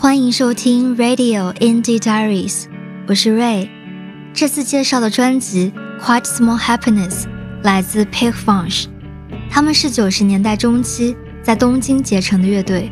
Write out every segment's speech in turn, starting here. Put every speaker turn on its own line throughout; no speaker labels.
欢迎收听 Radio Indie Diaries，我是 Ray。这次介绍的专辑《Quite Small Happiness》来自 Pig Funch，他们是九十年代中期在东京结成的乐队。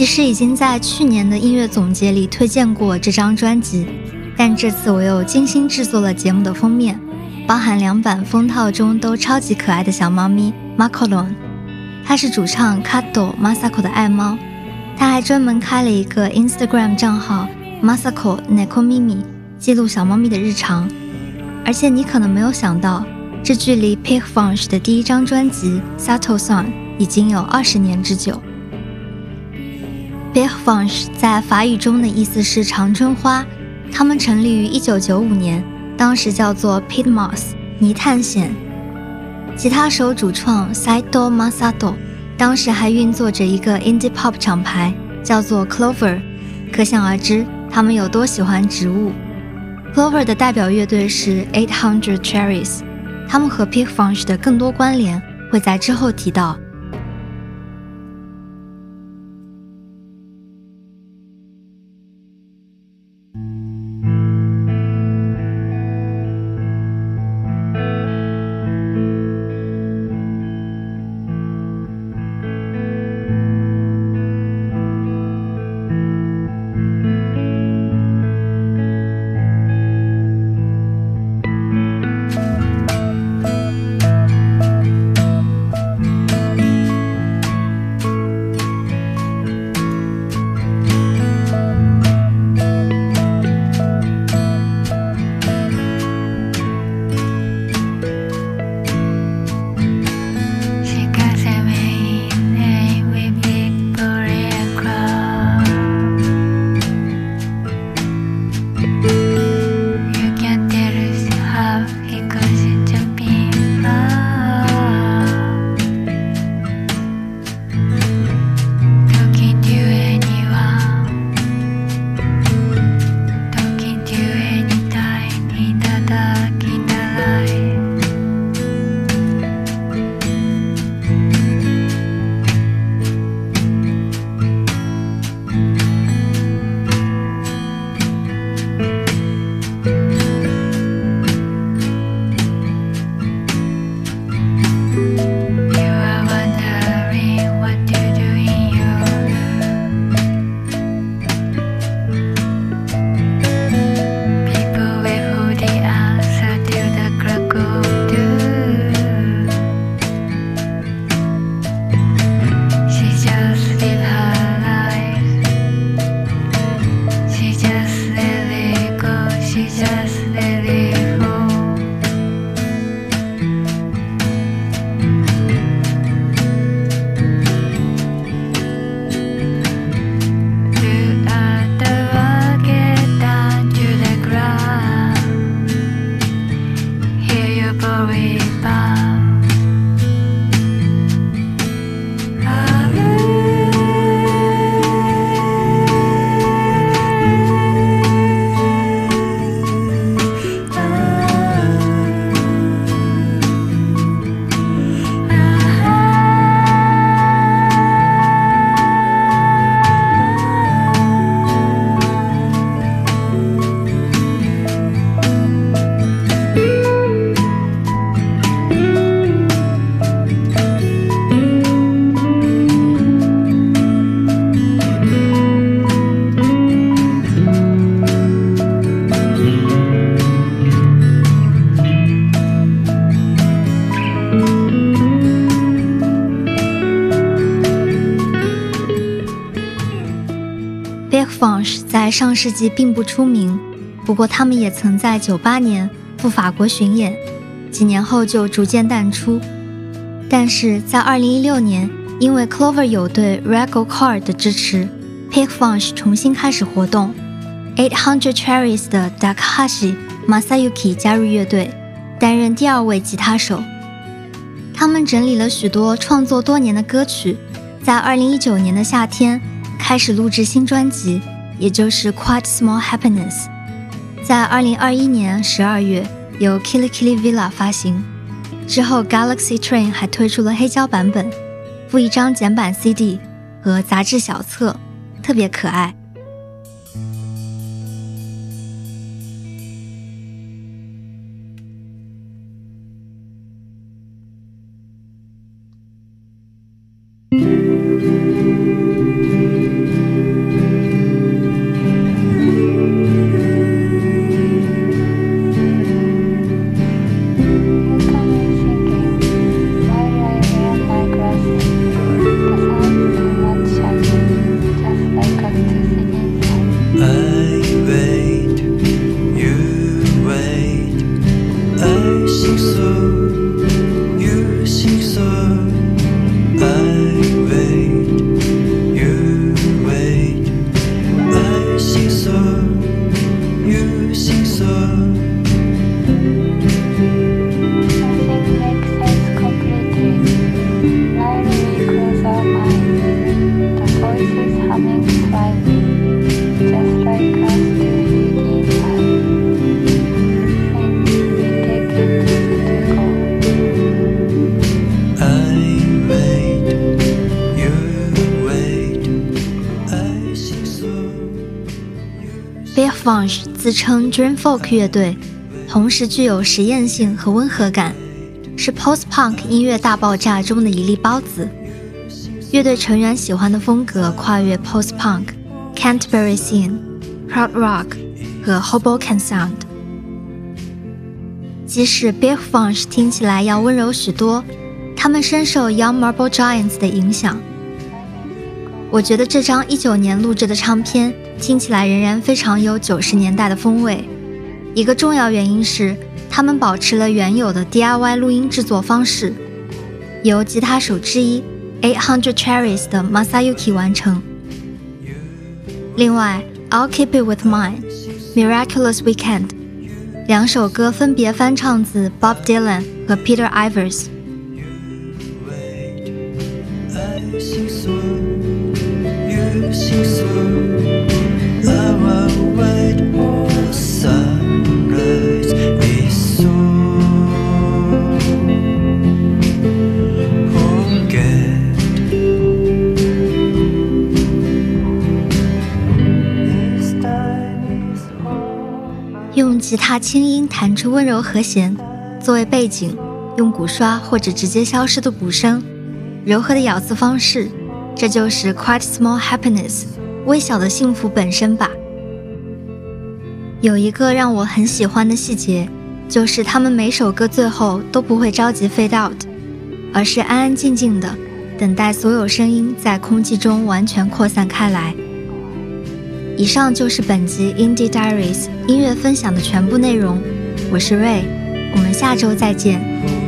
其实已经在去年的音乐总结里推荐过这张专辑，但这次我又精心制作了节目的封面，包含两版封套中都超级可爱的小猫咪 Macaron，它是主唱 Kato Masako 的爱猫，他还专门开了一个 Instagram 账号 Masako Nekomimi，记录小猫咪的日常。而且你可能没有想到，这距离 Pig Funch 的第一张专辑 Sato Son 已经有二十年之久。B i g f u n c h 在法语中的意思是长春花。他们成立于1995年，当时叫做 Pit Mouse 泥探险。吉他手主创 Saito Masato 当时还运作着一个 Indie Pop 厂牌，叫做 Clover。可想而知，他们有多喜欢植物。Clover 的代表乐队是 Eight Hundred Cherries，他们和 p i g f u n c h 的更多关联会在之后提到。Big Funch 在上世纪并不出名，不过他们也曾在九八年赴法国巡演，几年后就逐渐淡出。但是在二零一六年，因为 Clover 有对 Regal Car 的支持，Pig Funch 重新开始活动。Eight Hundred Cherries 的 Dakashi Masayuki 加入乐队，担任第二位吉他手。他们整理了许多创作多年的歌曲，在二零一九年的夏天开始录制新专辑，也就是 Quite Small Happiness。在二零二一年十二月由 Kili Kili Villa 发行，之后 Galaxy Train 还推出了黑胶版本，附一张简版 CD 和杂志小册，特别可爱。自称 Dream Folk 乐队，同时具有实验性和温和感，是 Post Punk 音乐大爆炸中的一粒孢子。乐队成员喜欢的风格跨越 Post Punk、Canterbury Scene、Proud Rock 和 Hoboken Sound。即使 Big Funk 听起来要温柔许多，他们深受 Young Marble Giants 的影响。我觉得这张一九年录制的唱片。听起来仍然非常有九十年代的风味。一个重要原因是，他们保持了原有的 DIY 录音制作方式，由吉他手之一 Eight Hundred Cherries 的 Masayuki 完成。另外，《I'll Keep It With Mine》、《Miraculous Weekend》两首歌分别翻唱自 Bob Dylan 和 Peter Ivers。用吉他轻音弹出温柔和弦，作为背景，用鼓刷或者直接消失的鼓声，柔和的咬字方式，这就是 Quite Small Happiness，微小的幸福本身吧。有一个让我很喜欢的细节，就是他们每首歌最后都不会着急 fade out，而是安安静静的等待所有声音在空气中完全扩散开来。以上就是本集 Indie Diaries 音乐分享的全部内容。我是 Ray，我们下周再见。